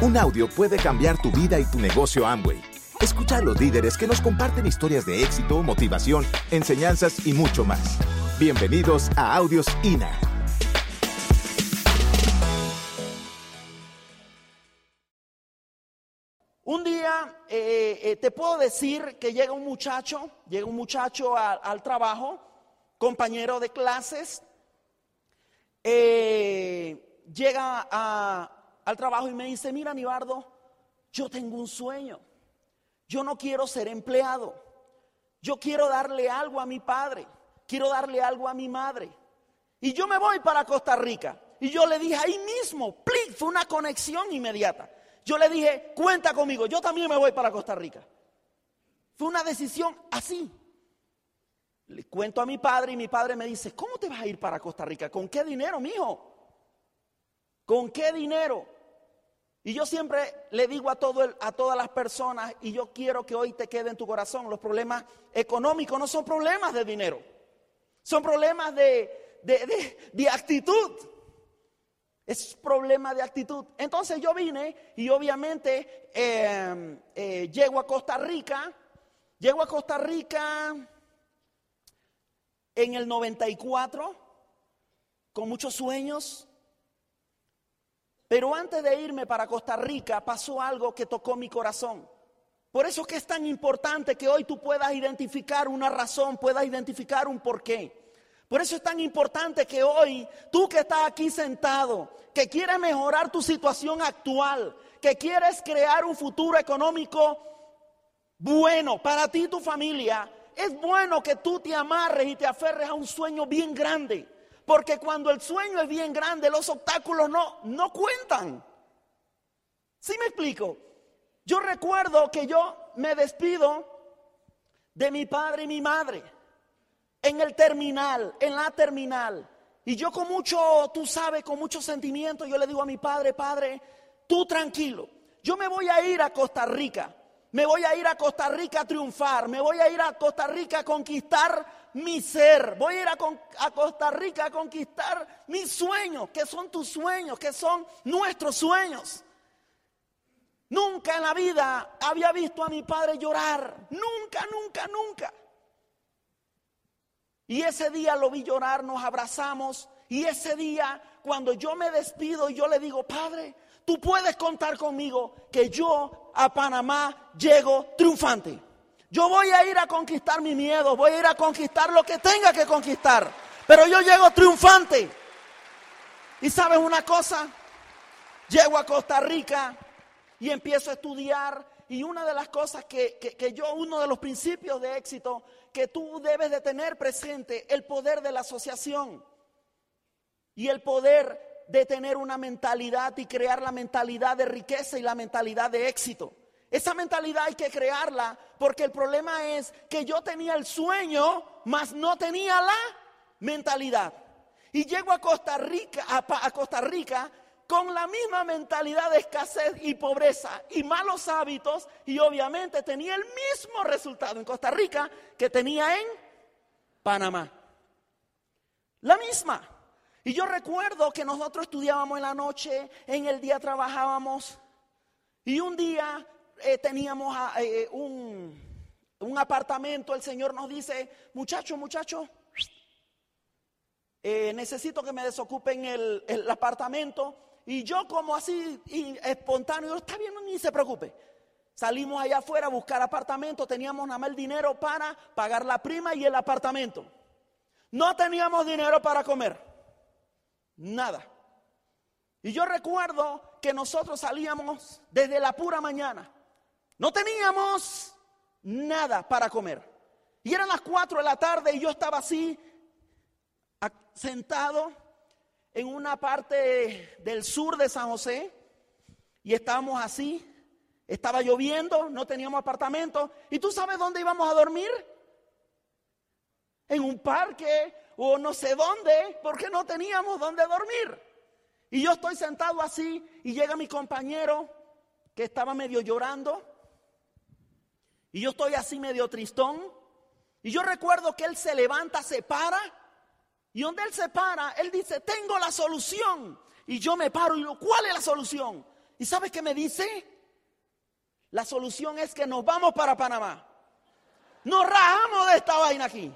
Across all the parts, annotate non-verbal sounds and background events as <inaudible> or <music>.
Un audio puede cambiar tu vida y tu negocio Amway. Escucha a los líderes que nos comparten historias de éxito, motivación, enseñanzas y mucho más. Bienvenidos a Audios INA. Un día eh, eh, te puedo decir que llega un muchacho, llega un muchacho al trabajo, compañero de clases, eh, llega a, al trabajo y me dice, mira Nibardo, yo tengo un sueño. Yo no quiero ser empleado. Yo quiero darle algo a mi padre. Quiero darle algo a mi madre. Y yo me voy para Costa Rica. Y yo le dije ahí mismo, ¡plic! fue una conexión inmediata. Yo le dije, cuenta conmigo, yo también me voy para Costa Rica. Fue una decisión así. Le cuento a mi padre y mi padre me dice, ¿cómo te vas a ir para Costa Rica? ¿Con qué dinero, mijo? ¿Con qué dinero? Y yo siempre le digo a, todo a todas las personas, y yo quiero que hoy te quede en tu corazón, los problemas económicos no son problemas de dinero, son problemas de, de, actitud. Es problema de actitud. Entonces yo vine y obviamente em, eh, llego a Costa Rica, llego a Costa Rica en el 94 con muchos sueños, pero antes de irme para Costa Rica pasó algo que tocó mi corazón. Por eso es que es tan importante que hoy tú puedas identificar una razón, puedas identificar un porqué. Por eso es tan importante que hoy tú que estás aquí sentado, que quieres mejorar tu situación actual, que quieres crear un futuro económico bueno para ti y tu familia, es bueno que tú te amarres y te aferres a un sueño bien grande. Porque cuando el sueño es bien grande, los obstáculos no, no cuentan. ¿Sí me explico? Yo recuerdo que yo me despido de mi padre y mi madre en el terminal, en la terminal. Y yo con mucho, tú sabes, con mucho sentimiento, yo le digo a mi padre, padre, tú tranquilo, yo me voy a ir a Costa Rica, me voy a ir a Costa Rica a triunfar, me voy a ir a Costa Rica a conquistar mi ser. Voy a ir a, Costa Rica a conquistar mis sueños, que son tus sueños, que son nuestros sueños. Nunca en la vida había visto a mi padre llorar. Nunca, nunca, nunca. Y ese día lo vi llorar, nos abrazamos. Y ese día, cuando yo me despido yo le digo, Padre, tú puedes contar conmigo que yo a Panamá llego triunfante. Yo voy a ir a conquistar mi miedo, voy a ir a conquistar lo que tenga que conquistar. Pero yo llego triunfante. Y sabes una cosa, llego a Costa Rica y empiezo a estudiar. Y una de las cosas que, que, yo, uno de los principios de éxito que tú debes de tener presente, el poder de la asociación. Y el poder de tener una mentalidad y crear la mentalidad de riqueza y la mentalidad de éxito. Esa mentalidad hay que crearla porque el problema es que yo tenía el sueño, mas no tenía la mentalidad. Y llego a Costa Rica, a, Costa Rica con la misma mentalidad de escasez y pobreza y malos hábitos y obviamente tenía el mismo resultado en Costa Rica que tenía en Panamá. La misma. Y yo recuerdo que nosotros estudiábamos en la noche, en el día trabajábamos y un día eh, teníamos ah, eh, eh, un, apartamento, el Señor nos dice, muchacho, muchacho, necesito que me desocupen el, el, apartamento. Y yo como así espontáneo, está bien, ni se preocupe. Salimos allá afuera a buscar apartamento, teníamos nada más el dinero para pagar la prima y el apartamento. No teníamos dinero para comer, nada. Y yo recuerdo que nosotros salíamos desde la pura mañana no teníamos nada para comer. Y eran las 4 de la tarde y yo estaba así, sentado en una parte del sur de San José. Y estábamos así, estaba lloviendo, no teníamos apartamento. ¿Y tú sabes dónde íbamos a dormir? En un parque o no sé dónde, porque no teníamos dónde dormir. Y yo estoy sentado así y llega mi compañero que estaba medio llorando y yo estoy así medio tristón. Y yo recuerdo que él se levanta, se para. Y donde él se para, él dice, tengo la solución. Y yo me paro y digo, ¿cuál es la solución? ¿Y sabes qué me dice? La solución es que nos vamos para Panamá. Nos rajamos de esta vaina aquí.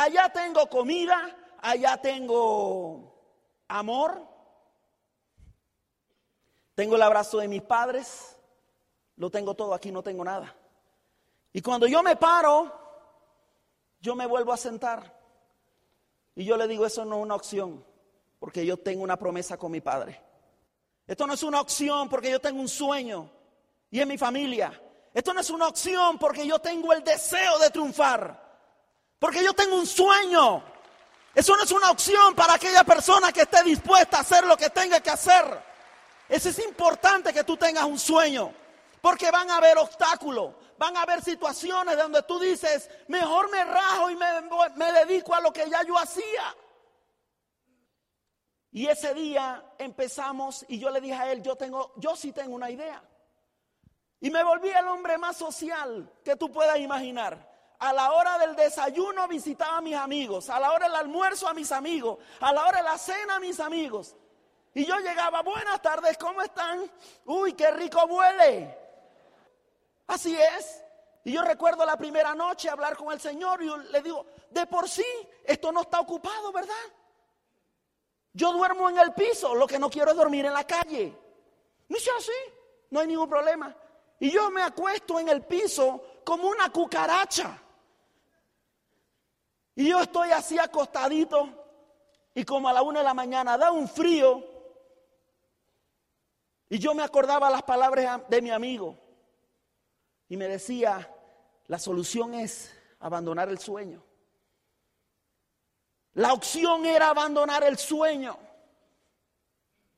Allá tengo comida, allá tengo amor, tengo el abrazo de mis padres, lo tengo todo aquí, no tengo nada. Y cuando yo me paro, yo me vuelvo a sentar. Y yo le digo, eso no es una opción, porque yo tengo una promesa con mi padre. Esto no es una opción porque yo tengo un sueño y en mi familia. Esto no es una opción porque yo tengo el deseo de triunfar. Porque yo tengo un sueño. Eso no es una opción para aquella persona que esté dispuesta a hacer lo que tenga que hacer. Eso es importante que tú tengas un sueño. Porque van a haber obstáculos, van a haber situaciones donde tú dices, mejor me rajo y me, dedico a lo que ya yo hacía. Y ese día empezamos y yo le dije a él, yo tengo, yo sí tengo una idea. Y me volví el hombre más social que tú puedas imaginar. A la hora del desayuno visitaba a mis amigos, a la hora del almuerzo a mis amigos, a la hora de la cena a mis amigos. Y yo llegaba, buenas tardes, ¿cómo están? Uy, qué rico huele. Así es. Y yo recuerdo la primera noche hablar con el Señor y le digo, de por sí, esto no está ocupado, ¿verdad? Yo duermo en el piso, lo que no quiero es dormir en la calle. Me dice así, no hay ningún problema. Y yo me acuesto en el piso como una cucaracha. Y yo estoy así acostadito y como a la una de la mañana da un frío. Y yo me acordaba las palabras de mi amigo. Y me decía, la solución es abandonar el sueño. La opción era abandonar el sueño.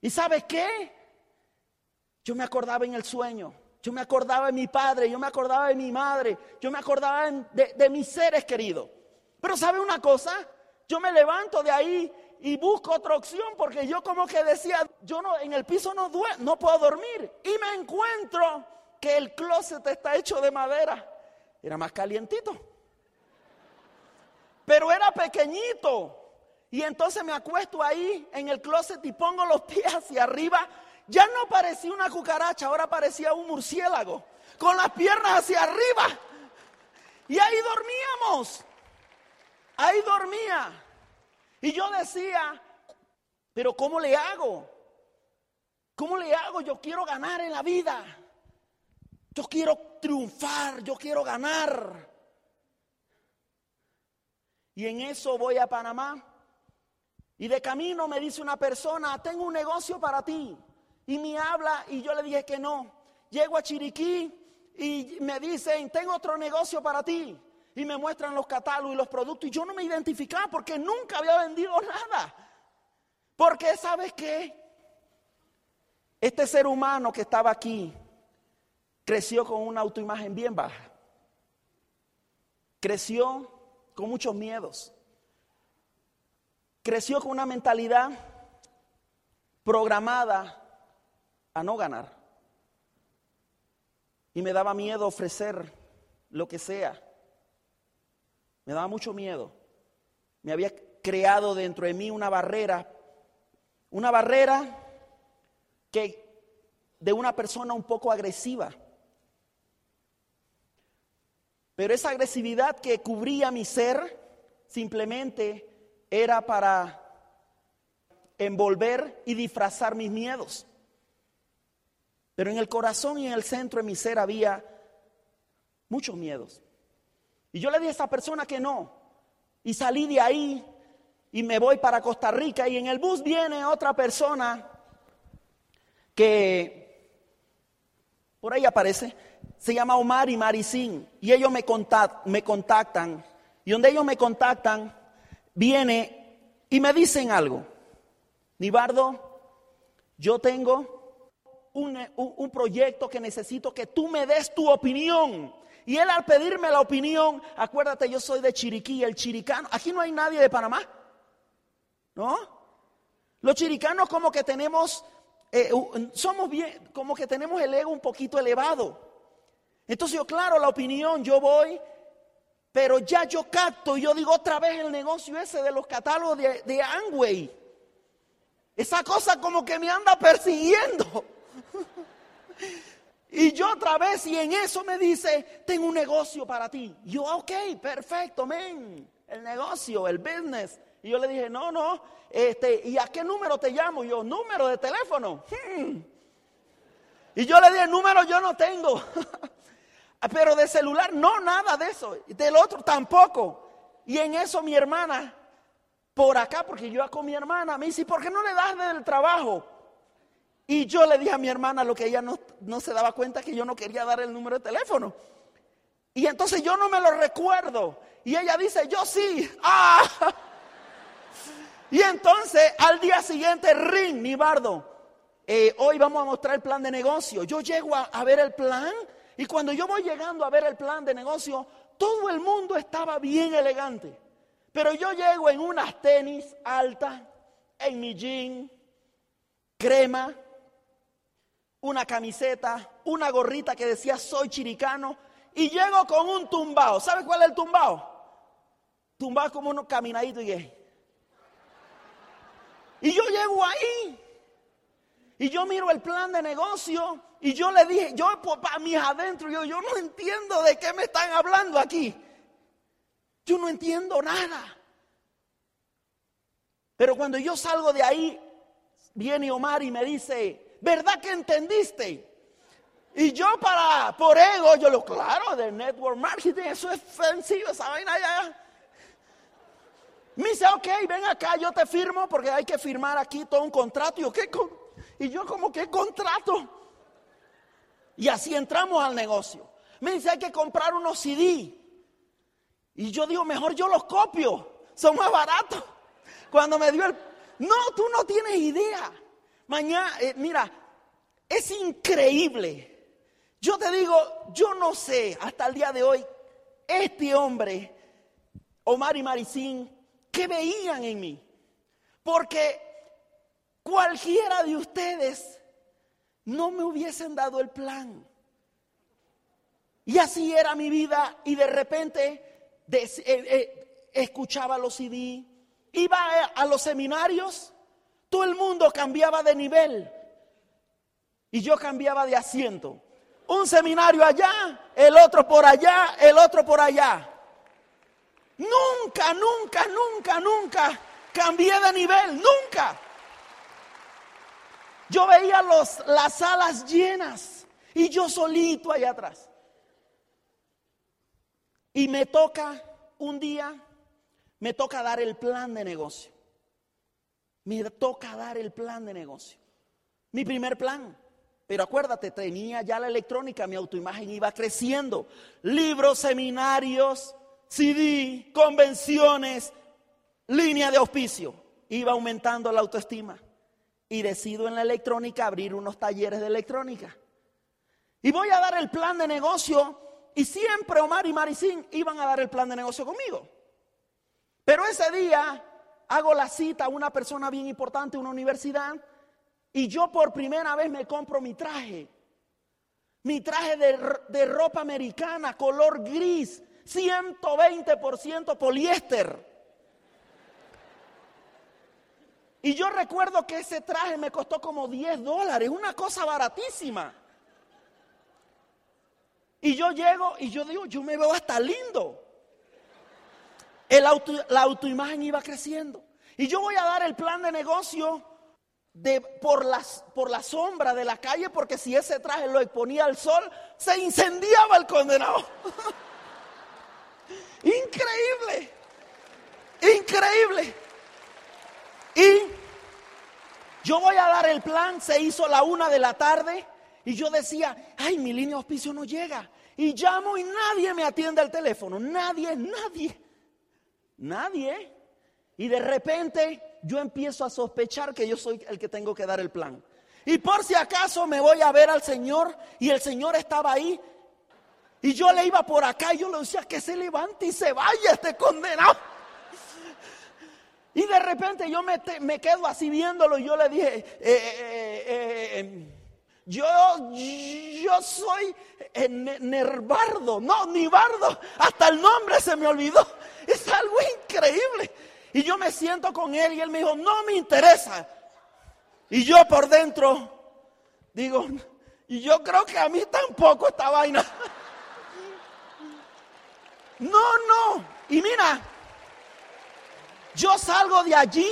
¿Y sabes qué? Yo me acordaba en el sueño. Yo me acordaba de mi padre, yo me acordaba de mi madre, yo me acordaba de, mis seres queridos. Pero ¿sabe una cosa? Yo me levanto de ahí y busco otra opción porque yo como que decía, yo no en el piso no no puedo dormir y me encuentro que el closet está hecho de madera. Era más calientito. Pero era pequeñito. Y entonces me acuesto ahí en el closet y pongo los pies hacia arriba ya no parecía una cucaracha, ahora parecía un murciélago, con las piernas hacia arriba. Y ahí dormíamos, ahí dormía. Y yo decía, pero ¿cómo le hago? ¿Cómo le hago? Yo quiero ganar en la vida. Yo quiero triunfar, yo quiero ganar. Y en eso voy a Panamá. Y de camino me dice una persona, tengo un negocio para ti y me habla y yo le dije que no. Llego a Chiriquí y me dicen, tengo otro negocio para ti. Y me muestran los catálogos y los productos y yo no me identificaba porque nunca había vendido <laughs> nada. Porque sabes qué? Este ser humano que estaba aquí creció con una autoimagen bien baja. Creció con muchos miedos. Creció con una mentalidad programada a no ganar. Y me daba miedo ofrecer lo que sea. Me daba mucho miedo. Me había creado dentro de mí una barrera, una barrera que de una persona un poco agresiva. Pero esa agresividad que cubría mi ser simplemente era para envolver y disfrazar mis miedos. Pero en el corazón y en el centro de mi ser había muchos miedos. Y yo le dije a esa persona que no. Y salí de ahí y me voy para Costa Rica y en el bus viene otra persona que por ahí aparece, se llama Omar y Maricín y ellos me, me contactan y donde ellos me contactan viene y me dicen algo. Nibardo, yo tengo un, proyecto que necesito que tú me des tu opinión. Y él al pedirme la opinión, acuérdate, yo soy de Chiriquí, el chiricano. Aquí no hay nadie de Panamá. ¿No? Los chiricanos como que tenemos, eh, somos bien, como que tenemos el ego un poquito elevado. Entonces yo, claro, la opinión, yo voy, pero ya yo capto y yo digo otra vez el negocio ese de los catálogos de, de Esa cosa como que me anda persiguiendo. <laughs> Y yo otra vez, y en eso me dice, tengo un negocio para ti. Yo, ok, perfecto, men, el negocio, el business. Y yo le dije, no, no, este, ¿y a qué número te llamo? Yo, número de teléfono. Hmm. Y yo le dije, número yo no tengo. <laughs> Pero de celular, no, nada de eso. Del otro tampoco. Y en eso mi hermana, por acá, porque yo con mi hermana, me dice, ¿por qué no le das del trabajo? Y yo le dije a mi hermana lo que ella no, se daba cuenta que yo no quería dar el número de teléfono. Y entonces yo no me lo recuerdo. Y ella dice, yo sí. ¡Ah! Y entonces al día siguiente, ring, mi bardo. Eh, hoy vamos a mostrar el plan de negocio. Yo llego a, a ver el plan y cuando yo voy llegando a ver el plan de negocio, todo el mundo estaba bien elegante. Pero yo llego en unas tenis altas, en mi jean, crema, una camiseta, una gorrita que decía soy chiricano y llego con un tumbao. ¿Sabe cuál es el tumbao? Tumbao como uno caminadito y. Y yo llego ahí y yo miro el plan de negocio y yo le dije, yo para mis adentro, yo, yo no entiendo de qué me están hablando aquí. Yo no entiendo nada. Pero cuando yo salgo de ahí, viene Omar y me dice, ¿verdad que entendiste? Y yo para, por ego, yo lo claro, de network marketing, eso es sencillo, esa vaina ya. Me dice, ok, ven acá, yo te firmo porque hay que firmar aquí todo un contrato. Y yo, ¿qué? Y yo como, ¿qué contrato? Y así entramos al negocio. Me dice, hay que comprar unos CD. Y yo digo, mejor yo los copio, son más baratos. Cuando me dio el... No, tú no tienes idea. Mañana, eh, mira, es increíble. Yo te digo, yo no sé hasta el día de hoy, este hombre, Omar y Maricín, ¿qué veían en mí? Porque cualquiera de ustedes no me hubiesen dado el plan. Y así era mi vida y de repente eh, eh, escuchaba los CD, iba a los seminarios todo el mundo cambiaba de nivel y yo cambiaba de asiento. Un seminario allá, el otro por allá, el otro por allá. Nunca, nunca, nunca, nunca cambié de nivel, nunca. Yo veía los, las salas llenas y yo solito allá atrás. Y me toca un día, me toca dar el plan de negocio me toca dar el plan de negocio. Mi primer plan. Pero acuérdate, tenía ya la electrónica, mi autoimagen iba creciendo. Libros, seminarios, CD, convenciones, línea de auspicio. Iba aumentando la autoestima. Y decido en la electrónica abrir unos talleres de electrónica. Y voy a dar el plan de negocio. Y siempre Omar y Maricín iban a dar el plan de negocio conmigo. Pero ese día hago la cita a una persona bien importante, una universidad, y yo por primera vez me compro mi traje. Mi traje de, ropa americana, color gris, 120% poliéster. Y yo recuerdo que ese traje me costó como 10 dólares, una cosa baratísima. Y yo llego y yo digo, yo me veo hasta lindo la autoimagen iba creciendo. Y yo voy a dar el plan de negocio de, por, las, por la sombra de la calle, porque si ese traje lo exponía al sol, se incendiaba el condenado. <laughs> increíble, increíble. Y yo voy a dar el plan, se hizo la una de la tarde y yo decía, ay, mi línea de auspicio no llega. Y llamo y nadie me atiende al teléfono, nadie, nadie. Nadie. Y de repente yo empiezo a sospechar que yo soy el que tengo que dar el plan. Y por si acaso me voy a ver al Señor y el Señor estaba ahí. Y yo le iba por acá y yo le decía que se levante y se vaya este condenado. Y de repente yo me, me quedo así viéndolo y yo le dije, eh, eh, eh, em, yo, yo soy Nervardo, no, ni Bardo, hasta el nombre se me olvidó. Es algo increíble. Y yo me siento con él y él me dijo, no me interesa. Y yo por dentro Digo, y yo creo que a mí tampoco esta vaina. No, no. Y mira, yo salgo de allí,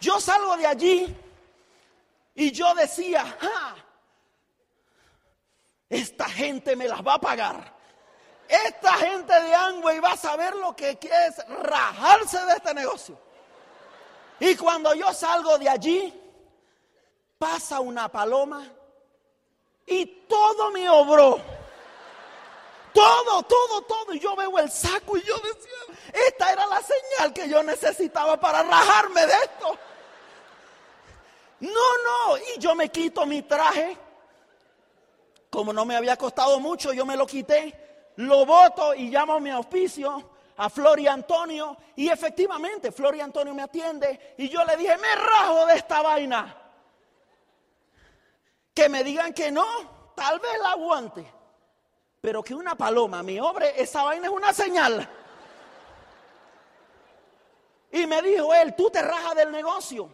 yo salgo de allí y yo decía, esta gente me las va a pagar. Esta gente de Amway va a saber lo que es rajarse de este negocio. Y cuando yo salgo de allí, pasa una paloma y todo me obró. Todo, todo, todo. Y yo veo el saco y yo decía, esta era la señal que yo necesitaba para rajarme de esto. No, no. Y yo me quito mi traje. Como no me había costado mucho, yo me lo quité, lo boto y llamo a mi auspicio a Flor y Antonio. Y efectivamente, Flor y Antonio me atiende. Y yo le dije, me rajo de esta vaina. Que me digan que no, tal vez la aguante. Pero que una paloma me obre, esa vaina es una señal. Y me dijo él, tú te rajas del negocio.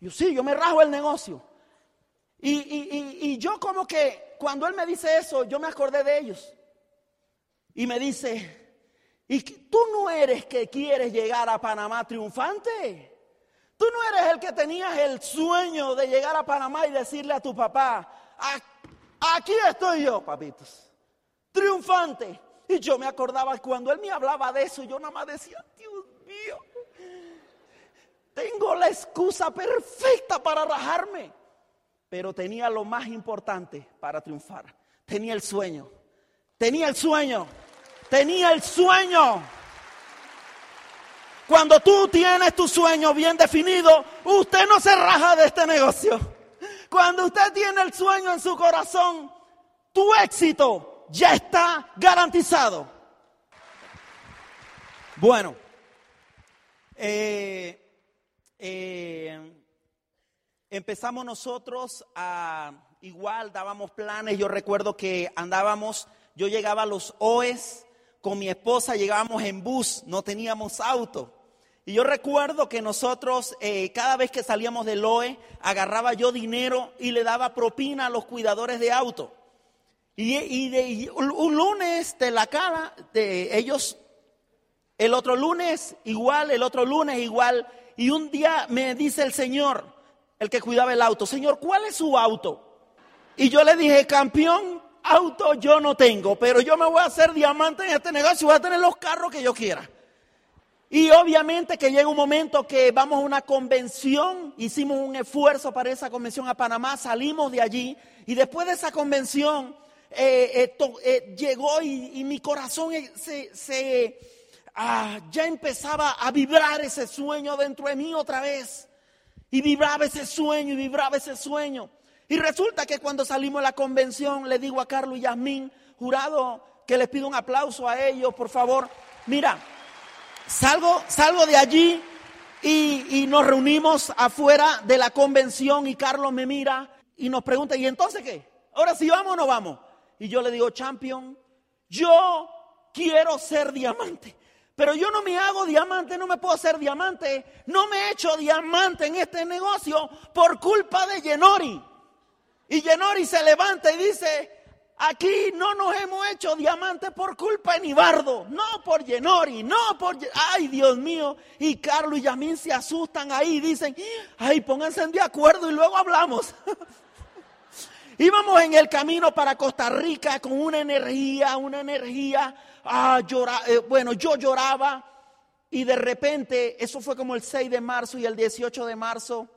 Yo sí, yo me rajo el negocio. Y, yo como que cuando él me dice eso, yo me acordé de ellos. Y me dice, ¿y tú no eres que quieres llegar a Panamá triunfante? Tú no eres el que tenías el sueño de llegar a Panamá y decirle a tu papá, aquí estoy yo, papitos, triunfante. Y yo me acordaba cuando él me hablaba de eso, yo nada más decía, Dios mío, tengo la excusa perfecta para rajarme. Pero tenía lo más importante para triunfar. Tenía el sueño. Tenía el sueño. Tenía el sueño. Cuando tú tienes tu sueño bien definido, usted no se raja de este negocio. Cuando usted tiene el sueño en su corazón, tu éxito ya está garantizado. Bueno, eh, eh, empezamos nosotros a, igual dábamos planes, yo recuerdo que andábamos, yo llegaba a los OES con mi esposa, llegábamos en bus, no teníamos auto. Y yo recuerdo que nosotros, eh, cada vez que salíamos del OE, agarraba yo dinero y le daba propina a los cuidadores de auto. Y, de, un lunes de la cara, de ellos, el otro lunes igual, el otro lunes igual. Y un día me dice el Señor, el que cuidaba el auto, Señor, ¿cuál es su auto? Y yo le dije, campeón, auto yo no tengo, pero yo me voy a hacer diamante en este negocio y voy a tener los carros que yo quiera. Y obviamente que llega un momento que vamos a una convención, hicimos un esfuerzo para esa convención a Panamá, salimos de allí y después de esa convención eh, eh, eh, llegó y, mi corazón se, ah, ya empezaba a vibrar ese sueño dentro de mí otra vez. Y vibraba ese sueño y vibraba ese sueño. Y resulta que cuando salimos de la convención le digo a Carlos y Yasmín, jurado, que les pido un aplauso a ellos, por favor. Mira, Salgo, salgo de allí y, nos reunimos afuera de la convención y Carlos me mira y nos pregunta, ¿y entonces qué? Ahora sí vamos o no vamos. Y yo le digo, champion, yo quiero ser diamante. Pero yo no me hago diamante, no me puedo hacer diamante. No me he hecho diamante en este negocio por culpa de Yenori. Y Yenori se levanta y dice, Aquí no nos hemos hecho diamantes por culpa de Nibardo, no por Yenori, no por... Ay, Dios mío. Y Carlos y Yamín se asustan ahí y dicen, ay, pónganse de acuerdo y luego hablamos. <laughs> Íbamos en el camino para Costa Rica con una energía, una energía. Ah, llora, eh, bueno, yo lloraba y de repente, eso fue como el 6 de marzo y el 18 de marzo,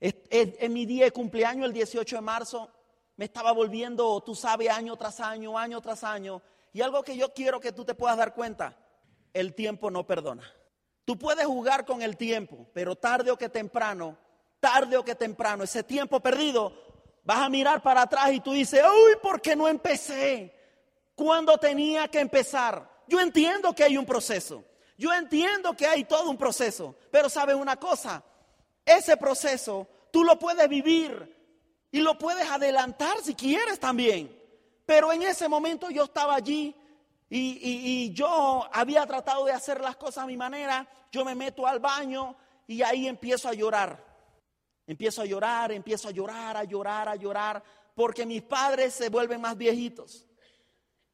en mi día de cumpleaños, el 18 de marzo, me estaba volviendo, tú sabes, año tras año, año tras año. Y algo que yo quiero que tú te puedas dar cuenta, el tiempo no perdona. Tú puedes jugar con el tiempo, pero tarde o que temprano, tarde o que temprano, ese tiempo perdido, vas a mirar para atrás y tú dices, uy, ¿por qué no empecé? Cuando tenía que empezar. Yo entiendo que hay un proceso. Yo entiendo que hay todo un proceso. Pero sabes una cosa, ese proceso tú lo puedes vivir y lo puedes adelantar si quieres también. Pero en ese momento yo estaba allí y, yo había tratado de hacer las cosas a mi manera. Yo me meto al baño y ahí empiezo a llorar. Empiezo a llorar, empiezo a llorar, a llorar, a llorar, porque mis padres se vuelven más viejitos.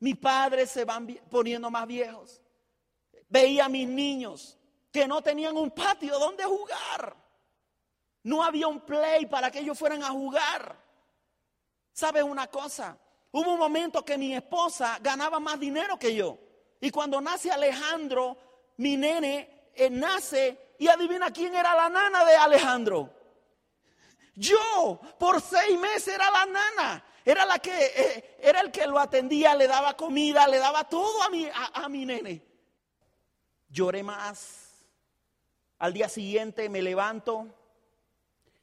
Mis padres se van poniendo más viejos. Veía a mis niños que no tenían un patio donde jugar. No había un play para que ellos fueran a jugar. ¿Sabes una cosa? Hubo un momento que mi esposa ganaba más dinero que yo. Y cuando nace Alejandro, mi nene eh, nace y adivina quién era la nana de Alejandro. Yo, por seis meses era la nana. Era la que, eh, era el que lo atendía, le daba comida, le daba todo a mi, a mi nene. Lloré más. Al día siguiente me levanto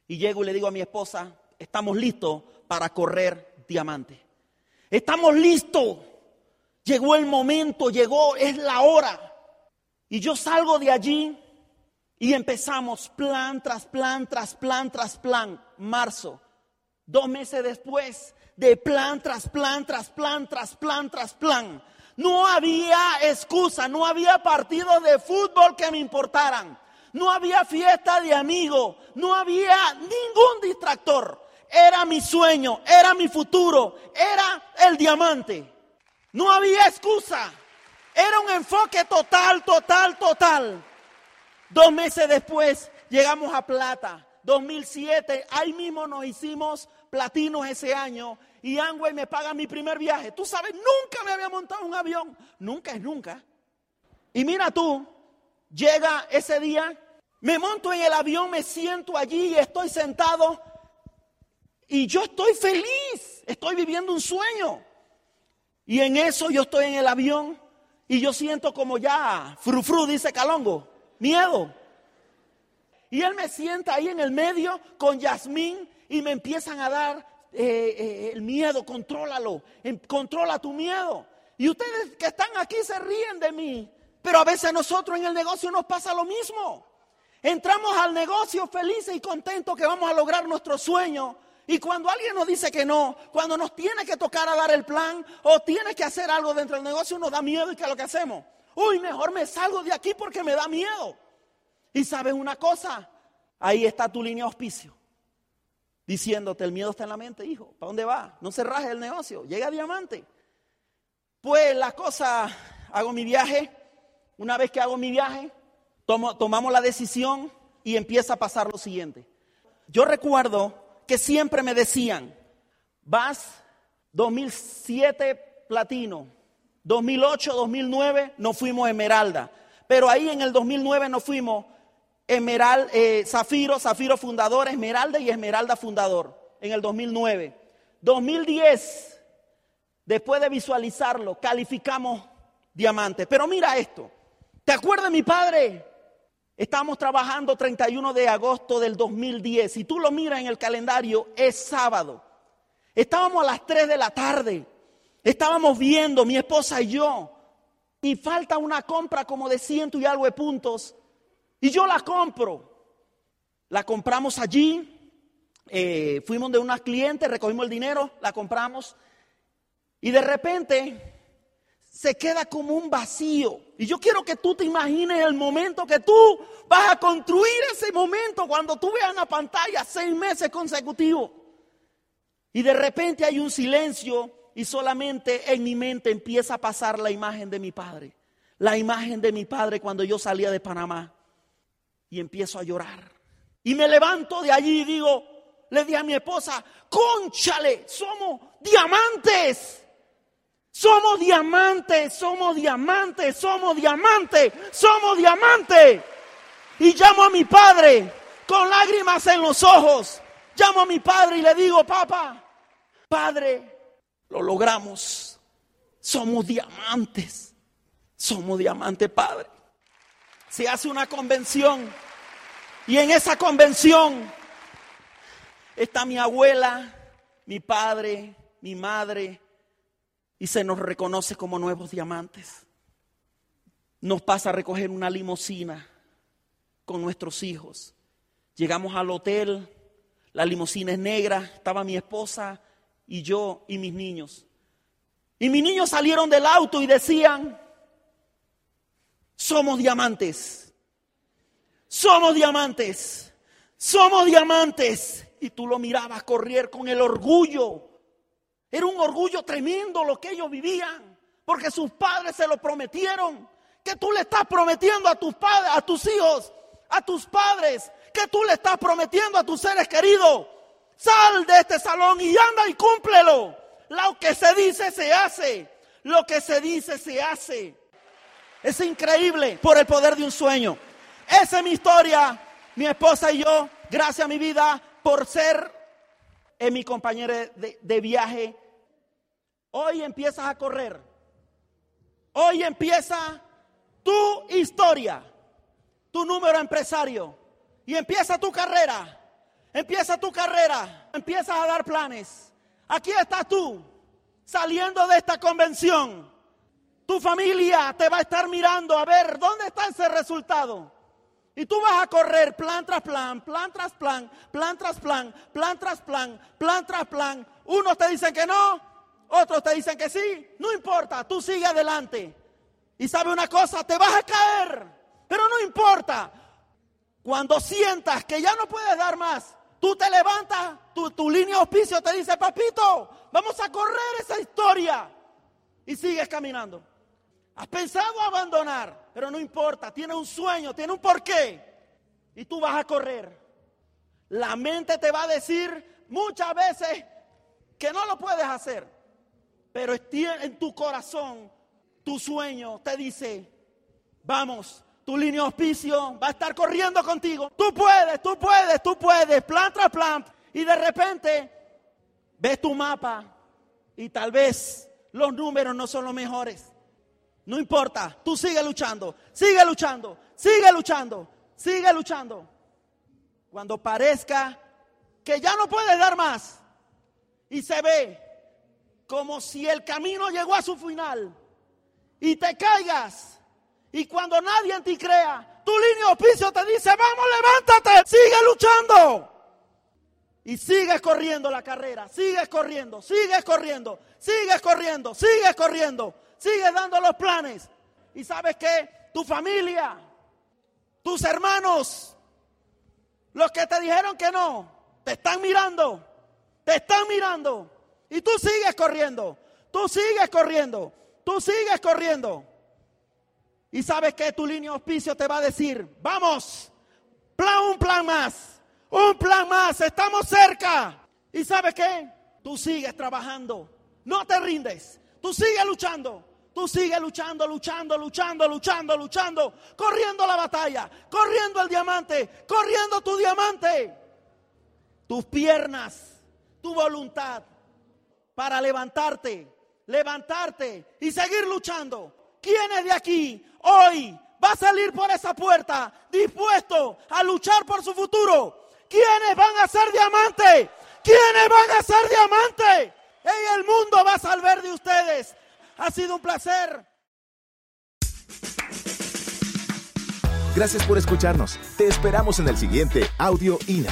y llego y le digo a mi esposa, estamos listos para correr diamante. Estamos listos. Llegó el momento, llegó, es la hora. Y yo salgo de allí y empezamos plan tras plan, tras plan, tras plan. Marzo. Dos meses después, de plan tras plan, tras plan, tras plan, tras plan. No había excusa, no había partidos de fútbol que me importaran. No había fiesta de amigos, no había ningún distractor. Era mi sueño, era mi futuro, era el diamante. No había excusa. Era un enfoque total, total, total. Dos meses después llegamos a plata. 2007, ahí mismo nos hicimos platinos ese año y Angway me paga mi primer viaje. Tú sabes, nunca me había montado un avión. Nunca es nunca. Y mira tú, llega ese día, me monto en el avión, me siento allí y estoy sentado y yo estoy feliz, estoy viviendo un sueño. Y en eso yo estoy en el avión y yo siento como ya, frufru, dice Calongo, miedo. Y él me sienta ahí en el medio con Yasmín y me empiezan a dar eh, eh, el miedo, contrólalo, em, controla tu miedo. Y ustedes que están aquí se ríen de mí, pero a veces nosotros en el negocio nos pasa lo mismo. Entramos al negocio felices y contentos que vamos a lograr nuestro sueño, y cuando alguien nos dice que no, cuando nos tiene que tocar a dar el plan o tiene que hacer algo dentro del negocio, nos da miedo y ¿qué es lo que hacemos? Uy, mejor me salgo de aquí porque me da miedo. Y sabes una cosa, ahí está tu línea de auspicio. Diciéndote, el miedo está en la mente, hijo. ¿Para dónde va? No se raje el negocio, llega a diamante. Pues la cosa, hago mi viaje. Una vez que hago mi viaje, tomamos la decisión y empieza a pasar lo siguiente. Yo recuerdo que siempre me decían, vas 2007 platino, 2008, 2009 nos fuimos esmeralda, pero ahí en el 2009 nos fuimos emerald, eh, zafiro, zafiro fundador, esmeralda y esmeralda fundador en el 2009. 2010, después de visualizarlo, calificamos diamante. Pero mira esto, ¿te acuerdas mi padre? Estamos trabajando 31 de agosto del 2010. Si tú lo miras en el calendario, es sábado. Estábamos a las 3 de la tarde. Estábamos viendo, mi esposa y yo. Y falta una compra como de ciento y algo de puntos. Y yo la compro. La compramos allí. Eh, fuimos de unas clientes, recogimos el dinero, la compramos. Y de repente se queda como un vacío. Y yo quiero que tú te imagines el momento que tú vas a construir ese momento cuando tú veas la pantalla seis meses consecutivos. Y de repente hay un silencio y solamente en mi mente empieza a pasar la imagen de mi padre. La imagen de mi padre cuando yo salía de Panamá. Y empiezo a llorar. Y me levanto de allí y digo, le di a mi esposa, conchale, somos diamantes. Somos diamantes, somos diamantes, somos diamantes, somos diamantes. Y llamo a mi padre con lágrimas en los ojos. Llamo a mi padre y le digo, papá, padre, lo logramos. Somos diamantes. Somos diamantes, padre. Se hace una convención y en esa convención está mi abuela, mi padre, mi madre, y se nos reconoce como nuevos diamantes. Nos pasa a recoger una limusina con nuestros hijos. Llegamos al hotel, la limusina es negra, estaba mi esposa y yo y mis niños. Y mis niños salieron del auto y decían, somos diamantes, somos diamantes, somos diamantes. Y tú lo mirabas correr con el orgullo. Era un orgullo tremendo lo que ellos vivían, porque sus padres se lo prometieron. Que tú le estás prometiendo a tus padres, a tus hijos, a tus padres, que tú le estás prometiendo a tus seres queridos. Sal de este salón y anda y cúmplelo. Lo que se dice se hace. Lo que se dice se hace. Es increíble por el poder de un sueño. Esa es mi historia. Mi esposa y yo, gracias a mi vida por ser en mi compañera de, de viaje. Hoy empiezas a correr. Hoy empieza tu historia, tu número empresario. Y empieza tu carrera. Empieza tu carrera. Empiezas a dar planes. Aquí estás tú, saliendo de esta convención. Tu familia te va a estar mirando a ver dónde está ese resultado. Y tú vas a correr plan tras plan, plan tras plan, plan tras plan, plan tras plan, plan tras plan. Unos te dicen que no, otros te dicen que sí. No importa, tú sigue adelante. Y sabe una cosa, te vas a caer, pero no importa. Cuando sientas que ya no puedes dar más, tú te levantas, tu, tu línea de auspicio te dice, papito, vamos a correr esa historia. Y sigues caminando. Has pensado abandonar, pero no importa, tiene un sueño, tiene un porqué. Y tú vas a correr. La mente te va a decir muchas veces que no lo puedes hacer, pero en tu corazón, tu sueño te dice, vamos, tu línea de auspicio va a estar corriendo contigo. Tú puedes, tú puedes, tú puedes, plan tras plan. Y de repente ves tu mapa y tal vez los números no son los mejores. No importa, tú sigue luchando, sigue luchando, sigue luchando, sigue luchando. Cuando parezca que ya no puedes dar más y se ve como si el camino llegó a su final y te caigas y cuando nadie en ti crea, tu línea de oficio te dice, vamos, levántate, sigue luchando. Y sigues corriendo la carrera, sigues corriendo, sigues corriendo, sigues corriendo, sigues corriendo. Sigue dando los planes. Y sabes que tu familia, tus hermanos, los que te dijeron que no, te están mirando, te están mirando. Y tú sigues corriendo, tú sigues corriendo, tú sigues corriendo. Y sabes que tu línea auspicio te va a decir, vamos, plan, un plan más, un plan más, estamos cerca. Y sabes qué, tú sigues trabajando, no te rindes, tú sigues luchando. Tú sigues luchando, luchando, luchando, luchando, luchando, corriendo la batalla, corriendo el diamante, corriendo tu diamante. Tus piernas, tu voluntad para levantarte, levantarte y seguir luchando. ¿Quién es de aquí hoy va a salir por esa puerta dispuesto a luchar por su futuro? ¿Quiénes van a ser diamantes? ¿Quiénes van a ser diamantes? Y el mundo va a salvar de ustedes. Ha sido un placer. Gracias por escucharnos. Te esperamos en el siguiente Audio INA.